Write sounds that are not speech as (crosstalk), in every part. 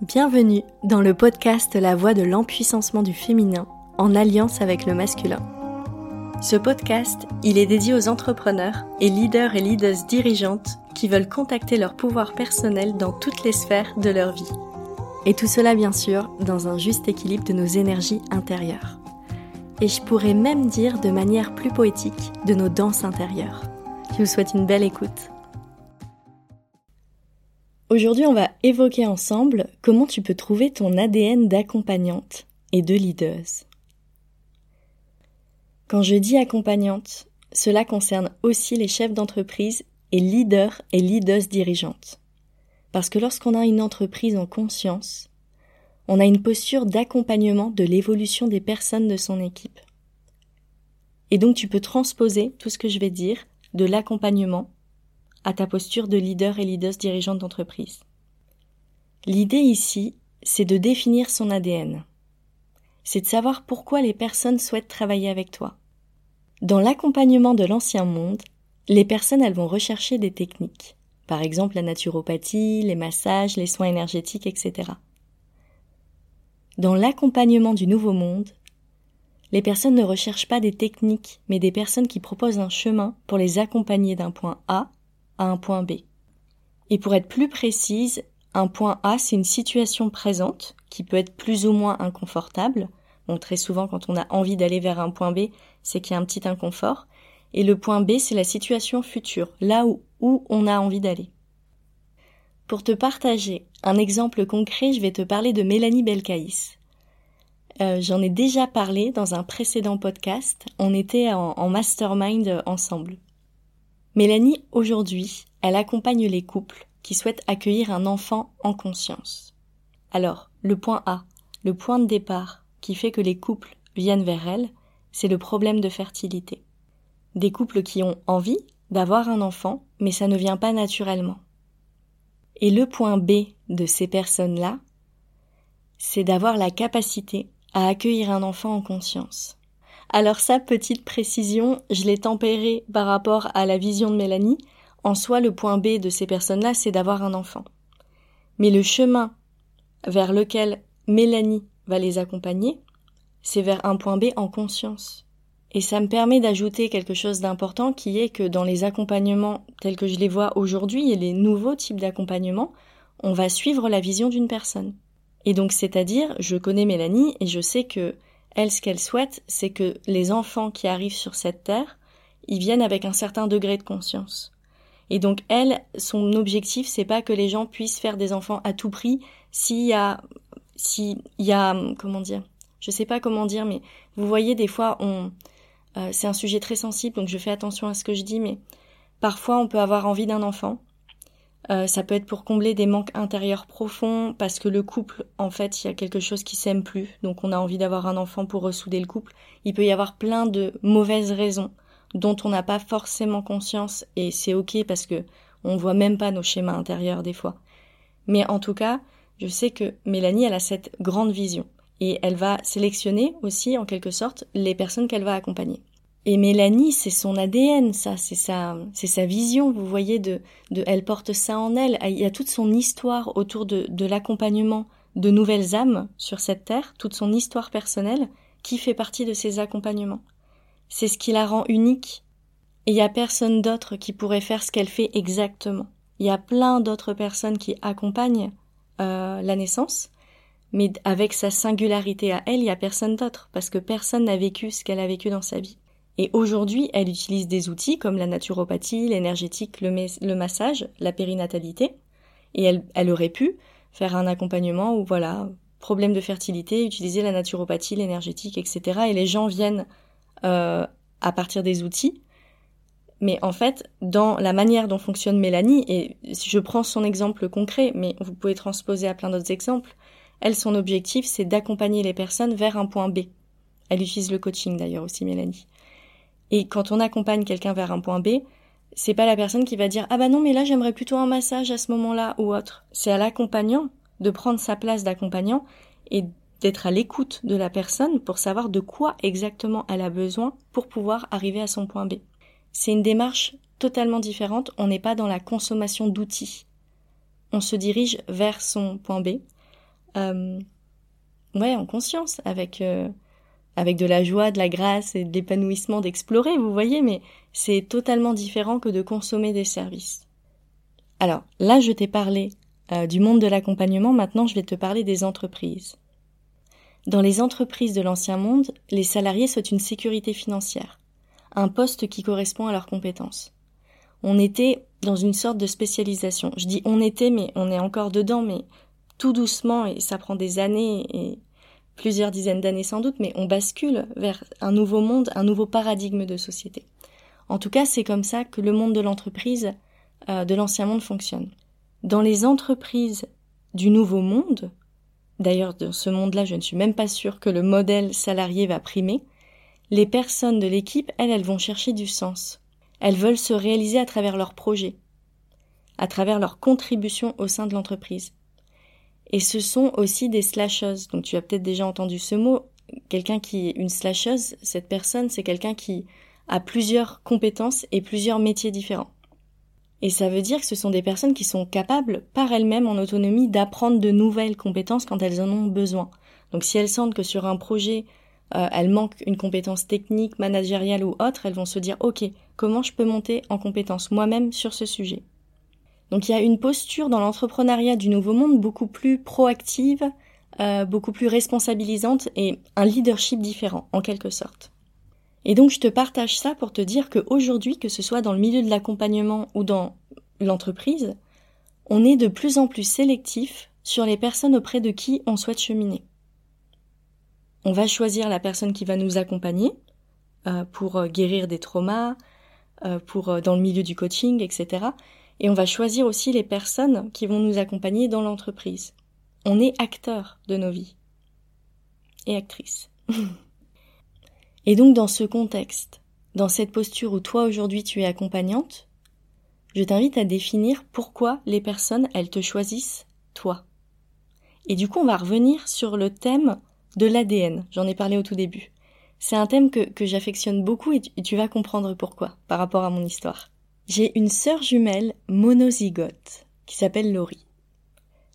Bienvenue dans le podcast La voix de l'empuissancement du féminin en alliance avec le masculin. Ce podcast, il est dédié aux entrepreneurs et leaders et leaders dirigeantes qui veulent contacter leur pouvoir personnel dans toutes les sphères de leur vie. Et tout cela bien sûr dans un juste équilibre de nos énergies intérieures. Et je pourrais même dire de manière plus poétique de nos danses intérieures. Je vous souhaite une belle écoute. Aujourd'hui, on va évoquer ensemble comment tu peux trouver ton ADN d'accompagnante et de leaders. Quand je dis accompagnante, cela concerne aussi les chefs d'entreprise et leaders et leaders dirigeantes. Parce que lorsqu'on a une entreprise en conscience, on a une posture d'accompagnement de l'évolution des personnes de son équipe. Et donc tu peux transposer tout ce que je vais dire de l'accompagnement à ta posture de leader et leaders dirigeante d'entreprise. L'idée ici, c'est de définir son ADN. C'est de savoir pourquoi les personnes souhaitent travailler avec toi. Dans l'accompagnement de l'ancien monde, les personnes elles vont rechercher des techniques, par exemple la naturopathie, les massages, les soins énergétiques, etc. Dans l'accompagnement du nouveau monde, les personnes ne recherchent pas des techniques, mais des personnes qui proposent un chemin pour les accompagner d'un point A un point B. Et pour être plus précise, un point A, c'est une situation présente qui peut être plus ou moins inconfortable. Très souvent, quand on a envie d'aller vers un point B, c'est qu'il y a un petit inconfort. Et le point B, c'est la situation future, là où, où on a envie d'aller. Pour te partager un exemple concret, je vais te parler de Mélanie Belcaïs. Euh, J'en ai déjà parlé dans un précédent podcast. On était en mastermind ensemble. Mélanie, aujourd'hui, elle accompagne les couples qui souhaitent accueillir un enfant en conscience. Alors, le point A, le point de départ qui fait que les couples viennent vers elle, c'est le problème de fertilité. Des couples qui ont envie d'avoir un enfant, mais ça ne vient pas naturellement. Et le point B de ces personnes-là, c'est d'avoir la capacité à accueillir un enfant en conscience. Alors ça, petite précision, je l'ai tempéré par rapport à la vision de Mélanie. En soi, le point B de ces personnes-là, c'est d'avoir un enfant. Mais le chemin vers lequel Mélanie va les accompagner, c'est vers un point B en conscience. Et ça me permet d'ajouter quelque chose d'important qui est que dans les accompagnements tels que je les vois aujourd'hui et les nouveaux types d'accompagnement, on va suivre la vision d'une personne. Et donc c'est-à-dire, je connais Mélanie et je sais que elle, ce qu'elle souhaite, c'est que les enfants qui arrivent sur cette terre, ils viennent avec un certain degré de conscience. Et donc, elle, son objectif, c'est pas que les gens puissent faire des enfants à tout prix s'il y a, s'il y a, comment dire, je sais pas comment dire, mais vous voyez, des fois, on, euh, c'est un sujet très sensible, donc je fais attention à ce que je dis, mais parfois, on peut avoir envie d'un enfant, euh, ça peut être pour combler des manques intérieurs profonds, parce que le couple, en fait, il y a quelque chose qui s'aime plus, donc on a envie d'avoir un enfant pour ressouder le couple. Il peut y avoir plein de mauvaises raisons dont on n'a pas forcément conscience, et c'est ok parce que on voit même pas nos schémas intérieurs des fois. Mais en tout cas, je sais que Mélanie, elle a cette grande vision, et elle va sélectionner aussi, en quelque sorte, les personnes qu'elle va accompagner. Et Mélanie, c'est son ADN, ça, c'est sa, c'est sa vision, vous voyez, de, elle porte ça en elle. Il y a toute son histoire autour de, de l'accompagnement de nouvelles âmes sur cette terre, toute son histoire personnelle qui fait partie de ses accompagnements. C'est ce qui la rend unique. Et il y a personne d'autre qui pourrait faire ce qu'elle fait exactement. Il y a plein d'autres personnes qui accompagnent euh, la naissance, mais avec sa singularité à elle, il y a personne d'autre, parce que personne n'a vécu ce qu'elle a vécu dans sa vie. Et aujourd'hui, elle utilise des outils comme la naturopathie, l'énergétique, le, massage, la périnatalité. Et elle, aurait pu faire un accompagnement où, voilà, problème de fertilité, utiliser la naturopathie, l'énergétique, etc. Et les gens viennent euh, à partir des outils. Mais en fait, dans la manière dont fonctionne Mélanie, et je prends son exemple concret, mais vous pouvez transposer à plein d'autres exemples, elle, son objectif, c'est d'accompagner les personnes vers un point B. Elle utilise le coaching d'ailleurs aussi, Mélanie. Et quand on accompagne quelqu'un vers un point B, c'est pas la personne qui va dire ah bah non mais là j'aimerais plutôt un massage à ce moment-là ou autre. C'est à l'accompagnant de prendre sa place d'accompagnant et d'être à l'écoute de la personne pour savoir de quoi exactement elle a besoin pour pouvoir arriver à son point B. C'est une démarche totalement différente, on n'est pas dans la consommation d'outils. On se dirige vers son point B euh, ouais, en conscience, avec, euh, avec de la joie, de la grâce et de l'épanouissement d'explorer, vous voyez, mais c'est totalement différent que de consommer des services. Alors, là, je t'ai parlé euh, du monde de l'accompagnement, maintenant je vais te parler des entreprises. Dans les entreprises de l'ancien monde, les salariés souhaitent une sécurité financière, un poste qui correspond à leurs compétences. On était dans une sorte de spécialisation. Je dis on était, mais on est encore dedans, mais tout doucement, et ça prend des années et plusieurs dizaines d'années sans doute, mais on bascule vers un nouveau monde, un nouveau paradigme de société. En tout cas, c'est comme ça que le monde de l'entreprise, euh, de l'ancien monde fonctionne. Dans les entreprises du nouveau monde, d'ailleurs dans ce monde-là, je ne suis même pas sûre que le modèle salarié va primer, les personnes de l'équipe, elles, elles vont chercher du sens. Elles veulent se réaliser à travers leurs projets, à travers leur contribution au sein de l'entreprise. Et ce sont aussi des slasheuses. Donc tu as peut-être déjà entendu ce mot. Quelqu'un qui est une slasheuse, cette personne, c'est quelqu'un qui a plusieurs compétences et plusieurs métiers différents. Et ça veut dire que ce sont des personnes qui sont capables, par elles-mêmes, en autonomie, d'apprendre de nouvelles compétences quand elles en ont besoin. Donc si elles sentent que sur un projet, euh, elles manquent une compétence technique, managériale ou autre, elles vont se dire, OK, comment je peux monter en compétence moi-même sur ce sujet? Donc il y a une posture dans l'entrepreneuriat du nouveau monde beaucoup plus proactive, euh, beaucoup plus responsabilisante et un leadership différent en quelque sorte. Et donc je te partage ça pour te dire qu'aujourd'hui, que ce soit dans le milieu de l'accompagnement ou dans l'entreprise, on est de plus en plus sélectif sur les personnes auprès de qui on souhaite cheminer. On va choisir la personne qui va nous accompagner euh, pour euh, guérir des traumas, pour dans le milieu du coaching, etc. Et on va choisir aussi les personnes qui vont nous accompagner dans l'entreprise. On est acteur de nos vies. Et actrice. (laughs) et donc dans ce contexte, dans cette posture où toi aujourd'hui tu es accompagnante, je t'invite à définir pourquoi les personnes, elles te choisissent toi. Et du coup, on va revenir sur le thème de l'ADN. J'en ai parlé au tout début. C'est un thème que, que j'affectionne beaucoup et tu vas comprendre pourquoi par rapport à mon histoire. J'ai une sœur jumelle monozygote qui s'appelle Laurie.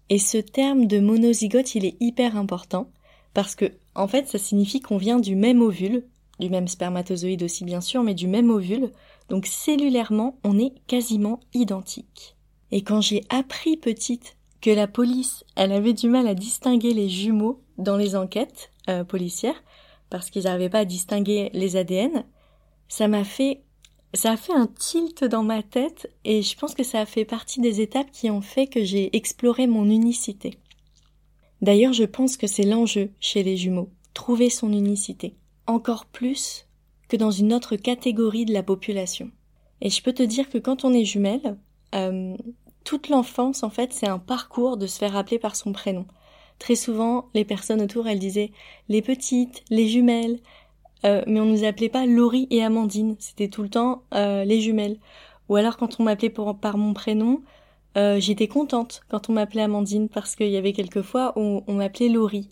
Et ce terme de monozygote, il est hyper important parce que, en fait, ça signifie qu'on vient du même ovule, du même spermatozoïde aussi bien sûr, mais du même ovule. Donc cellulairement, on est quasiment identiques. Et quand j'ai appris petite que la police, elle avait du mal à distinguer les jumeaux dans les enquêtes euh, policières, parce qu'ils n'arrivaient pas à distinguer les ADN, ça m'a fait ça a fait un tilt dans ma tête et je pense que ça a fait partie des étapes qui ont fait que j'ai exploré mon unicité. D'ailleurs, je pense que c'est l'enjeu chez les jumeaux, trouver son unicité, encore plus que dans une autre catégorie de la population. Et je peux te dire que quand on est jumelle, euh, toute l'enfance, en fait, c'est un parcours de se faire appeler par son prénom. Très souvent, les personnes autour, elles disaient les petites, les jumelles, euh, mais on nous appelait pas Laurie et Amandine, c'était tout le temps euh, les jumelles. Ou alors quand on m'appelait par mon prénom, euh, j'étais contente quand on m'appelait Amandine parce qu'il y avait quelques fois où on m'appelait Laurie.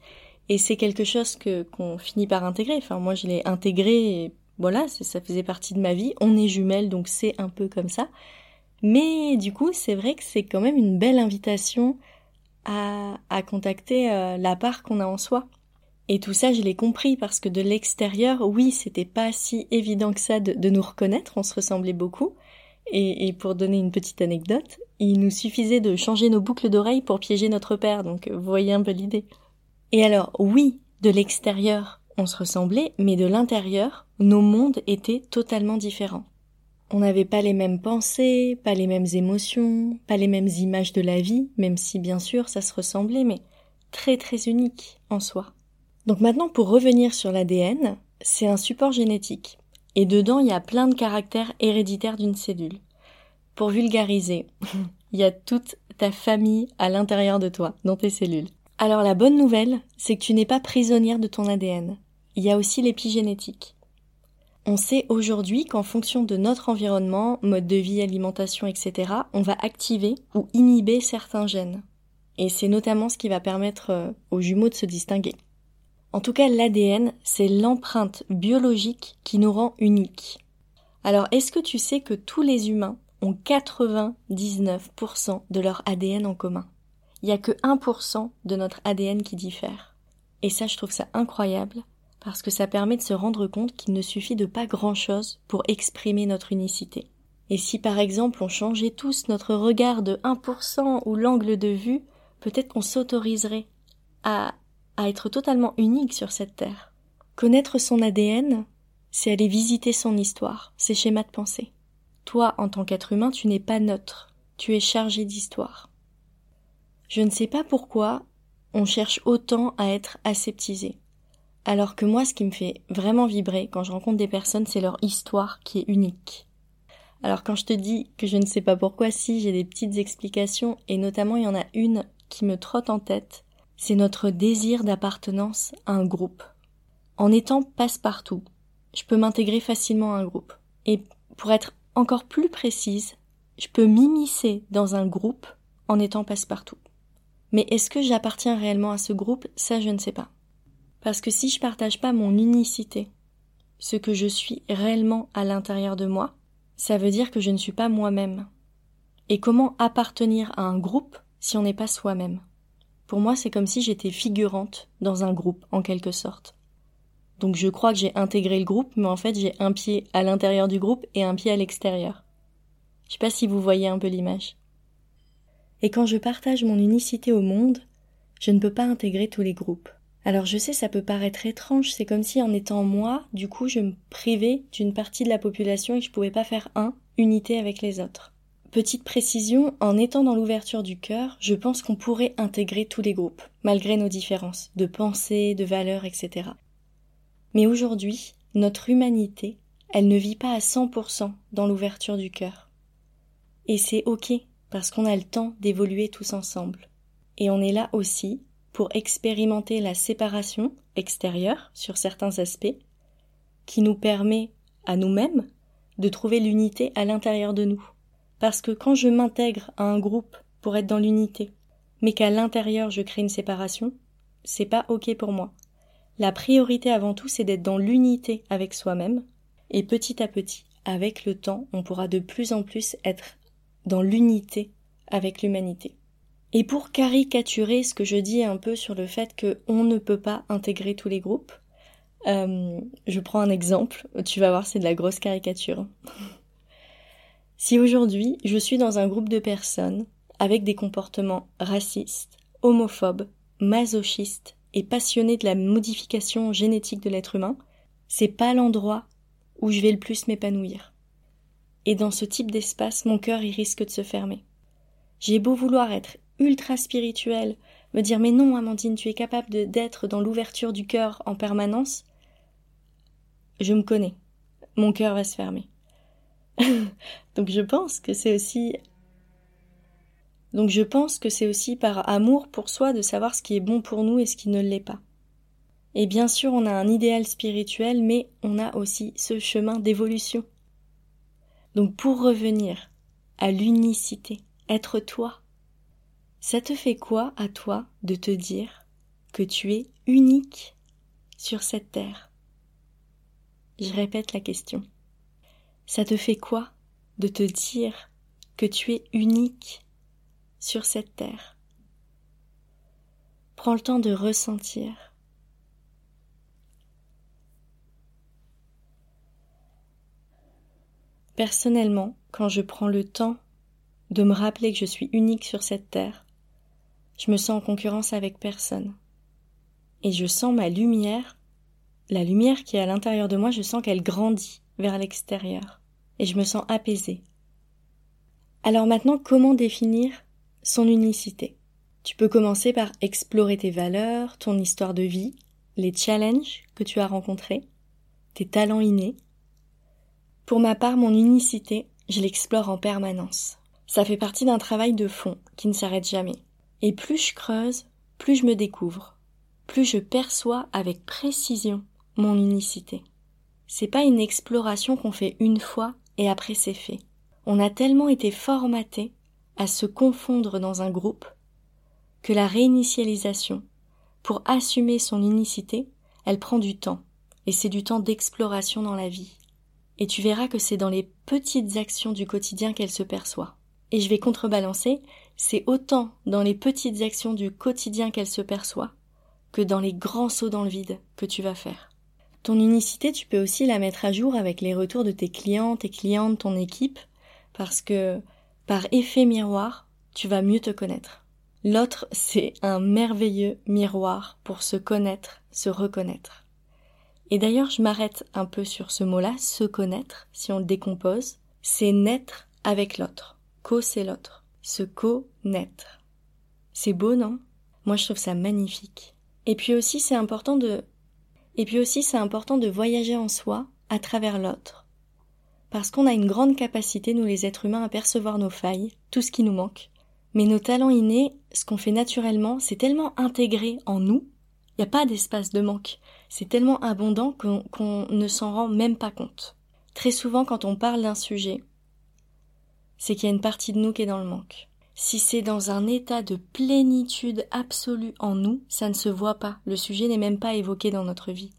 Et c'est quelque chose que qu'on finit par intégrer. Enfin moi je l'ai intégré et voilà, ça faisait partie de ma vie. On est jumelles donc c'est un peu comme ça. Mais du coup c'est vrai que c'est quand même une belle invitation à, à contacter la part qu'on a en soi. Et tout ça, je l'ai compris parce que de l'extérieur, oui, c'était pas si évident que ça de, nous reconnaître, on se ressemblait beaucoup. Et, pour donner une petite anecdote, il nous suffisait de changer nos boucles d'oreilles pour piéger notre père, donc vous voyez un peu l'idée. Et alors, oui, de l'extérieur, on se ressemblait, mais de l'intérieur, nos mondes étaient totalement différents. On n'avait pas les mêmes pensées, pas les mêmes émotions, pas les mêmes images de la vie, même si bien sûr ça se ressemblait, mais très très unique en soi. Donc maintenant, pour revenir sur l'ADN, c'est un support génétique. Et dedans, il y a plein de caractères héréditaires d'une cellule. Pour vulgariser, (laughs) il y a toute ta famille à l'intérieur de toi, dans tes cellules. Alors la bonne nouvelle, c'est que tu n'es pas prisonnière de ton ADN. Il y a aussi l'épigénétique. On sait aujourd'hui qu'en fonction de notre environnement, mode de vie, alimentation, etc., on va activer ou inhiber certains gènes. Et c'est notamment ce qui va permettre euh, aux jumeaux de se distinguer. En tout cas, l'ADN, c'est l'empreinte biologique qui nous rend uniques. Alors, est-ce que tu sais que tous les humains ont 99% de leur ADN en commun? Il n'y a que 1% de notre ADN qui diffère. Et ça, je trouve ça incroyable, parce que ça permet de se rendre compte qu'il ne suffit de pas grand chose pour exprimer notre unicité. Et si par exemple on changeait tous notre regard de 1% ou l'angle de vue, peut-être qu'on s'autoriserait à, à être totalement unique sur cette terre. Connaître son ADN, c'est aller visiter son histoire, ses schémas de pensée. Toi, en tant qu'être humain, tu n'es pas neutre, tu es chargé d'histoire. Je ne sais pas pourquoi on cherche autant à être aseptisé. Alors que moi, ce qui me fait vraiment vibrer quand je rencontre des personnes, c'est leur histoire qui est unique. Alors quand je te dis que je ne sais pas pourquoi, si j'ai des petites explications, et notamment il y en a une qui me trotte en tête, c'est notre désir d'appartenance à un groupe. En étant passe-partout, je peux m'intégrer facilement à un groupe. Et pour être encore plus précise, je peux m'immiscer dans un groupe en étant passe-partout. Mais est-ce que j'appartiens réellement à ce groupe? Ça, je ne sais pas. Parce que si je partage pas mon unicité, ce que je suis réellement à l'intérieur de moi, ça veut dire que je ne suis pas moi-même. Et comment appartenir à un groupe si on n'est pas soi-même? Pour moi, c'est comme si j'étais figurante dans un groupe, en quelque sorte. Donc je crois que j'ai intégré le groupe, mais en fait j'ai un pied à l'intérieur du groupe et un pied à l'extérieur. Je sais pas si vous voyez un peu l'image. Et quand je partage mon unicité au monde, je ne peux pas intégrer tous les groupes. Alors je sais, ça peut paraître étrange, c'est comme si en étant moi, du coup, je me privais d'une partie de la population et que je pouvais pas faire un, unité avec les autres. Petite précision, en étant dans l'ouverture du cœur, je pense qu'on pourrait intégrer tous les groupes, malgré nos différences, de pensée, de valeurs, etc. Mais aujourd'hui, notre humanité, elle ne vit pas à 100% dans l'ouverture du cœur. Et c'est ok, parce qu'on a le temps d'évoluer tous ensemble. Et on est là aussi pour expérimenter la séparation extérieure sur certains aspects, qui nous permet à nous-mêmes de trouver l'unité à l'intérieur de nous. Parce que quand je m'intègre à un groupe pour être dans l'unité, mais qu'à l'intérieur je crée une séparation, c'est pas ok pour moi. La priorité avant tout, c'est d'être dans l'unité avec soi-même, et petit à petit, avec le temps, on pourra de plus en plus être dans l'unité avec l'humanité. Et pour caricaturer ce que je dis un peu sur le fait qu'on ne peut pas intégrer tous les groupes, euh, je prends un exemple, tu vas voir c'est de la grosse caricature. Si aujourd'hui je suis dans un groupe de personnes avec des comportements racistes, homophobes, masochistes, et passionné de la modification génétique de l'être humain, c'est pas l'endroit où je vais le plus m'épanouir. Et dans ce type d'espace, mon cœur il risque de se fermer. J'ai beau vouloir être ultra spirituel, me dire mais non Amandine, tu es capable d'être dans l'ouverture du cœur en permanence. Je me connais. Mon cœur va se fermer. (laughs) Donc je pense que c'est aussi donc je pense que c'est aussi par amour pour soi de savoir ce qui est bon pour nous et ce qui ne l'est pas. Et bien sûr, on a un idéal spirituel, mais on a aussi ce chemin d'évolution. Donc pour revenir à l'unicité, être toi, ça te fait quoi à toi de te dire que tu es unique sur cette terre? Je répète la question. Ça te fait quoi de te dire que tu es unique sur cette terre? Prends le temps de ressentir. Personnellement, quand je prends le temps de me rappeler que je suis unique sur cette terre, je me sens en concurrence avec personne. Et je sens ma lumière, la lumière qui est à l'intérieur de moi, je sens qu'elle grandit vers l'extérieur. Et je me sens apaisée. Alors maintenant, comment définir son unicité? Tu peux commencer par explorer tes valeurs, ton histoire de vie, les challenges que tu as rencontrés, tes talents innés. Pour ma part, mon unicité, je l'explore en permanence. Ça fait partie d'un travail de fond qui ne s'arrête jamais. Et plus je creuse, plus je me découvre, plus je perçois avec précision mon unicité. C'est pas une exploration qu'on fait une fois et après c'est fait. On a tellement été formaté à se confondre dans un groupe que la réinitialisation, pour assumer son unicité, elle prend du temps, et c'est du temps d'exploration dans la vie. Et tu verras que c'est dans les petites actions du quotidien qu'elle se perçoit. Et je vais contrebalancer, c'est autant dans les petites actions du quotidien qu'elle se perçoit que dans les grands sauts dans le vide que tu vas faire. Ton unicité, tu peux aussi la mettre à jour avec les retours de tes clients, tes clientes, ton équipe, parce que par effet miroir, tu vas mieux te connaître. L'autre, c'est un merveilleux miroir pour se connaître, se reconnaître. Et d'ailleurs, je m'arrête un peu sur ce mot-là, se connaître, si on le décompose, c'est naître avec l'autre. Co, c'est l'autre. Se connaître. C'est beau, non? Moi, je trouve ça magnifique. Et puis aussi, c'est important de et puis aussi, c'est important de voyager en soi à travers l'autre. Parce qu'on a une grande capacité, nous les êtres humains, à percevoir nos failles, tout ce qui nous manque. Mais nos talents innés, ce qu'on fait naturellement, c'est tellement intégré en nous, il n'y a pas d'espace de manque. C'est tellement abondant qu'on ne s'en rend même pas compte. Très souvent, quand on parle d'un sujet, c'est qu'il y a une partie de nous qui est dans le manque. Si c'est dans un état de plénitude absolue en nous, ça ne se voit pas, le sujet n'est même pas évoqué dans notre vie.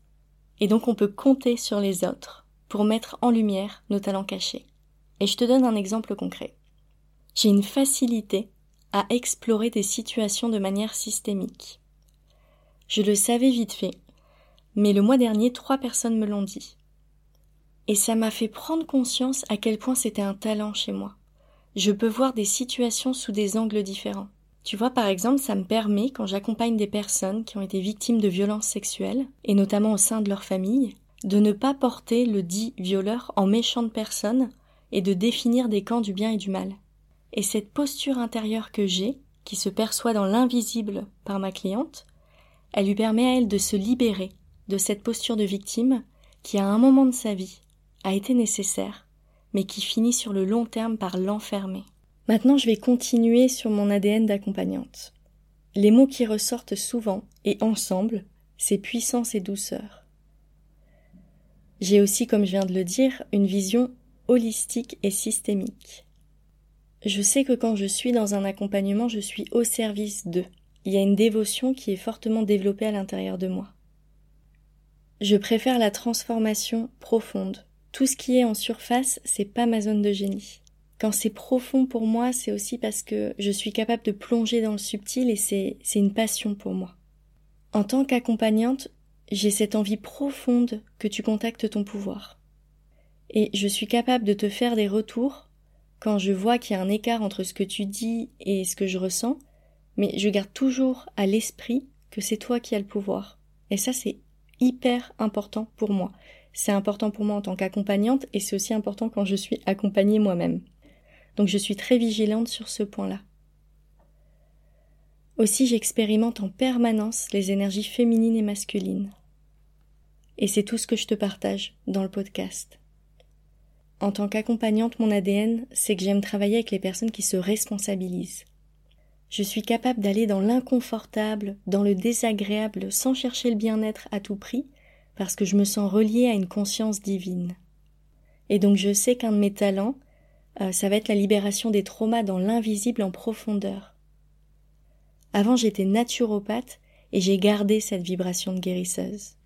Et donc on peut compter sur les autres pour mettre en lumière nos talents cachés. Et je te donne un exemple concret. J'ai une facilité à explorer des situations de manière systémique. Je le savais vite fait, mais le mois dernier, trois personnes me l'ont dit. Et ça m'a fait prendre conscience à quel point c'était un talent chez moi je peux voir des situations sous des angles différents. Tu vois, par exemple, ça me permet, quand j'accompagne des personnes qui ont été victimes de violences sexuelles, et notamment au sein de leur famille, de ne pas porter le dit violeur en méchante personne et de définir des camps du bien et du mal. Et cette posture intérieure que j'ai, qui se perçoit dans l'invisible par ma cliente, elle lui permet à elle de se libérer de cette posture de victime qui, à un moment de sa vie, a été nécessaire mais qui finit sur le long terme par l'enfermer. Maintenant, je vais continuer sur mon ADN d'accompagnante. Les mots qui ressortent souvent et ensemble, c'est puissance et douceur. J'ai aussi, comme je viens de le dire, une vision holistique et systémique. Je sais que quand je suis dans un accompagnement, je suis au service d'eux. Il y a une dévotion qui est fortement développée à l'intérieur de moi. Je préfère la transformation profonde, tout ce qui est en surface, c'est pas ma zone de génie. Quand c'est profond pour moi, c'est aussi parce que je suis capable de plonger dans le subtil et c'est, une passion pour moi. En tant qu'accompagnante, j'ai cette envie profonde que tu contactes ton pouvoir. Et je suis capable de te faire des retours quand je vois qu'il y a un écart entre ce que tu dis et ce que je ressens, mais je garde toujours à l'esprit que c'est toi qui as le pouvoir. Et ça, c'est hyper important pour moi. C'est important pour moi en tant qu'accompagnante et c'est aussi important quand je suis accompagnée moi-même. Donc je suis très vigilante sur ce point-là. Aussi j'expérimente en permanence les énergies féminines et masculines. Et c'est tout ce que je te partage dans le podcast. En tant qu'accompagnante, mon ADN, c'est que j'aime travailler avec les personnes qui se responsabilisent. Je suis capable d'aller dans l'inconfortable, dans le désagréable, sans chercher le bien-être à tout prix, parce que je me sens reliée à une conscience divine. Et donc je sais qu'un de mes talents, euh, ça va être la libération des traumas dans l'invisible en profondeur. Avant j'étais naturopathe et j'ai gardé cette vibration de guérisseuse.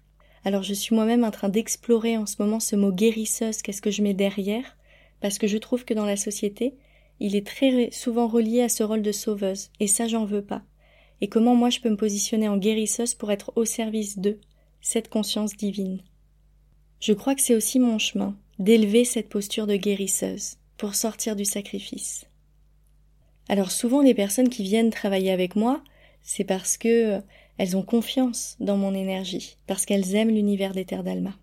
Alors je suis moi-même en train d'explorer en ce moment ce mot guérisseuse, qu'est-ce que je mets derrière, parce que je trouve que dans la société, il est très souvent relié à ce rôle de sauveuse, et ça j'en veux pas. Et comment moi je peux me positionner en guérisseuse pour être au service d'eux, cette conscience divine. Je crois que c'est aussi mon chemin d'élever cette posture de guérisseuse pour sortir du sacrifice. Alors souvent les personnes qui viennent travailler avec moi, c'est parce que elles ont confiance dans mon énergie, parce qu'elles aiment l'univers des terres d'Alma.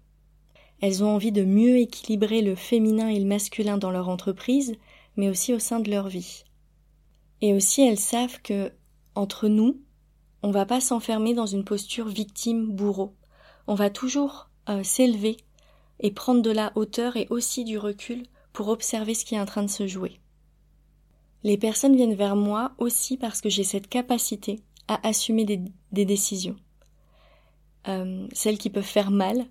Elles ont envie de mieux équilibrer le féminin et le masculin dans leur entreprise, mais aussi au sein de leur vie. Et aussi elles savent que, entre nous, on va pas s'enfermer dans une posture victime-bourreau on va toujours euh, s'élever et prendre de la hauteur et aussi du recul pour observer ce qui est en train de se jouer. Les personnes viennent vers moi aussi parce que j'ai cette capacité à assumer des, décisions. Euh, celles qui peuvent faire mal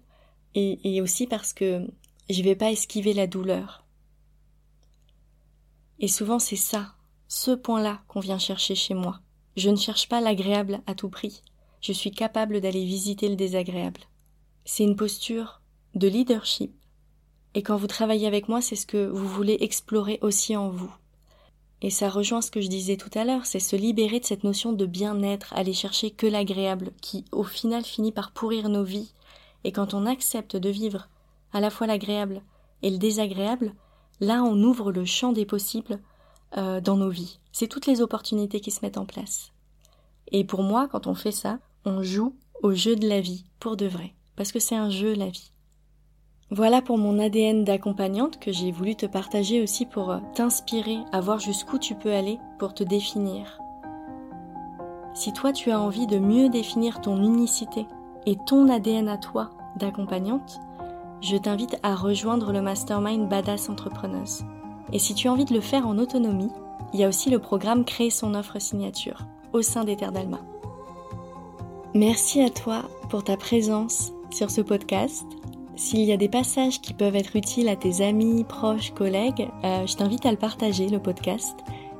et, et aussi parce que je ne vais pas esquiver la douleur. Et souvent c'est ça, ce point-là qu'on vient chercher chez moi. Je ne cherche pas l'agréable à tout prix je suis capable d'aller visiter le désagréable. C'est une posture de leadership. Et quand vous travaillez avec moi, c'est ce que vous voulez explorer aussi en vous. Et ça rejoint ce que je disais tout à l'heure, c'est se libérer de cette notion de bien-être, aller chercher que l'agréable, qui au final finit par pourrir nos vies. Et quand on accepte de vivre à la fois l'agréable et le désagréable, là on ouvre le champ des possibles euh, dans nos vies. C'est toutes les opportunités qui se mettent en place. Et pour moi, quand on fait ça, on joue au jeu de la vie, pour de vrai. Parce que c'est un jeu, la vie. Voilà pour mon ADN d'accompagnante que j'ai voulu te partager aussi pour euh, t'inspirer à voir jusqu'où tu peux aller pour te définir. Si toi tu as envie de mieux définir ton unicité et ton ADN à toi d'accompagnante, je t'invite à rejoindre le mastermind Badass Entrepreneuse. Et si tu as envie de le faire en autonomie, il y a aussi le programme Créer son offre signature au sein des Terres d'Alma. Merci à toi pour ta présence sur ce podcast s'il y a des passages qui peuvent être utiles à tes amis, proches, collègues, euh, je t'invite à le partager, le podcast,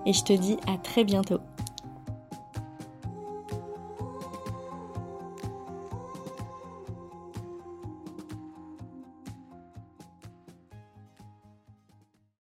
et je te dis à très bientôt.